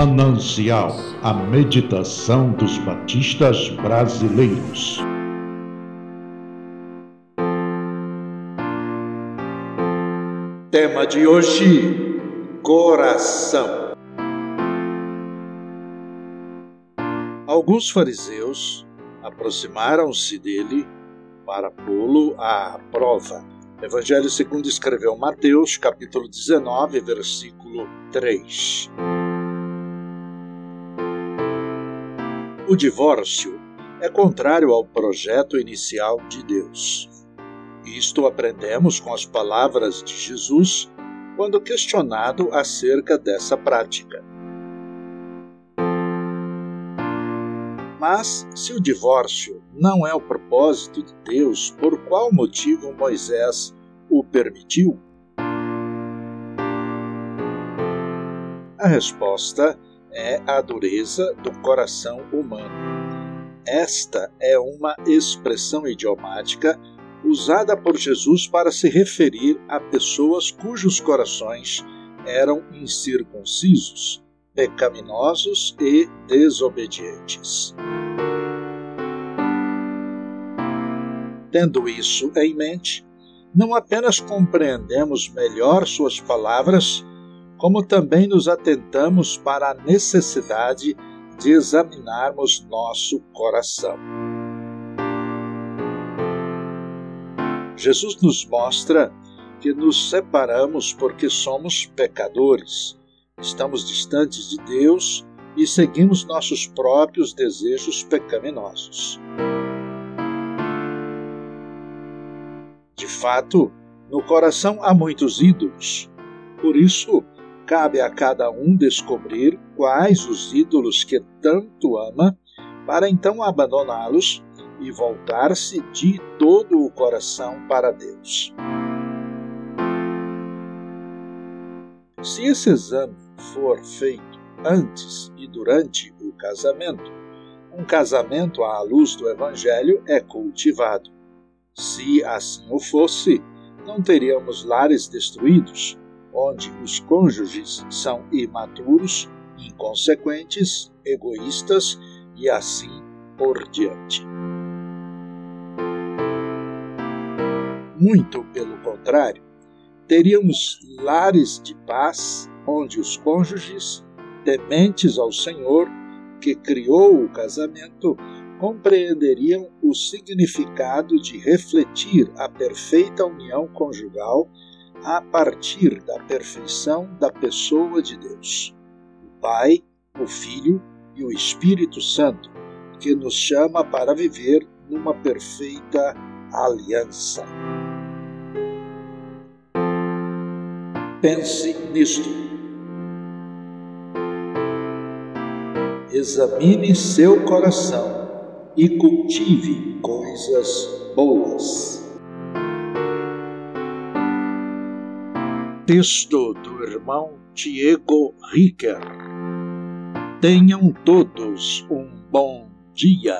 Manancial, a meditação dos batistas brasileiros. Tema de hoje: coração. Alguns fariseus aproximaram-se dele para pô-lo à prova. Evangelho segundo escreveu Mateus, capítulo 19, versículo 3. O divórcio é contrário ao projeto inicial de Deus. Isto aprendemos com as palavras de Jesus quando questionado acerca dessa prática. Mas, se o divórcio não é o propósito de Deus, por qual motivo Moisés o permitiu? A resposta é a dureza do coração humano. Esta é uma expressão idiomática usada por Jesus para se referir a pessoas cujos corações eram incircuncisos, pecaminosos e desobedientes. Tendo isso em mente, não apenas compreendemos melhor suas palavras, como também nos atentamos para a necessidade de examinarmos nosso coração. Jesus nos mostra que nos separamos porque somos pecadores, estamos distantes de Deus e seguimos nossos próprios desejos pecaminosos. De fato, no coração há muitos ídolos. Por isso, cabe a cada um descobrir quais os ídolos que tanto ama, para então abandoná-los e voltar-se de todo o coração para Deus. Se esse exame for feito antes e durante o casamento, um casamento à luz do Evangelho é cultivado. Se assim o fosse, não teríamos lares destruídos, onde os cônjuges são imaturos, inconsequentes, egoístas e assim por diante. Muito pelo contrário, teríamos lares de paz onde os cônjuges, tementes ao Senhor, que criou o casamento, compreenderiam o significado de refletir a perfeita união conjugal a partir da perfeição da pessoa de Deus, o Pai, o Filho e o Espírito Santo, que nos chama para viver numa perfeita aliança. Pense nisto. Examine seu coração e cultive coisas boas. Texto do irmão Diego Ricker. Tenham todos um bom dia.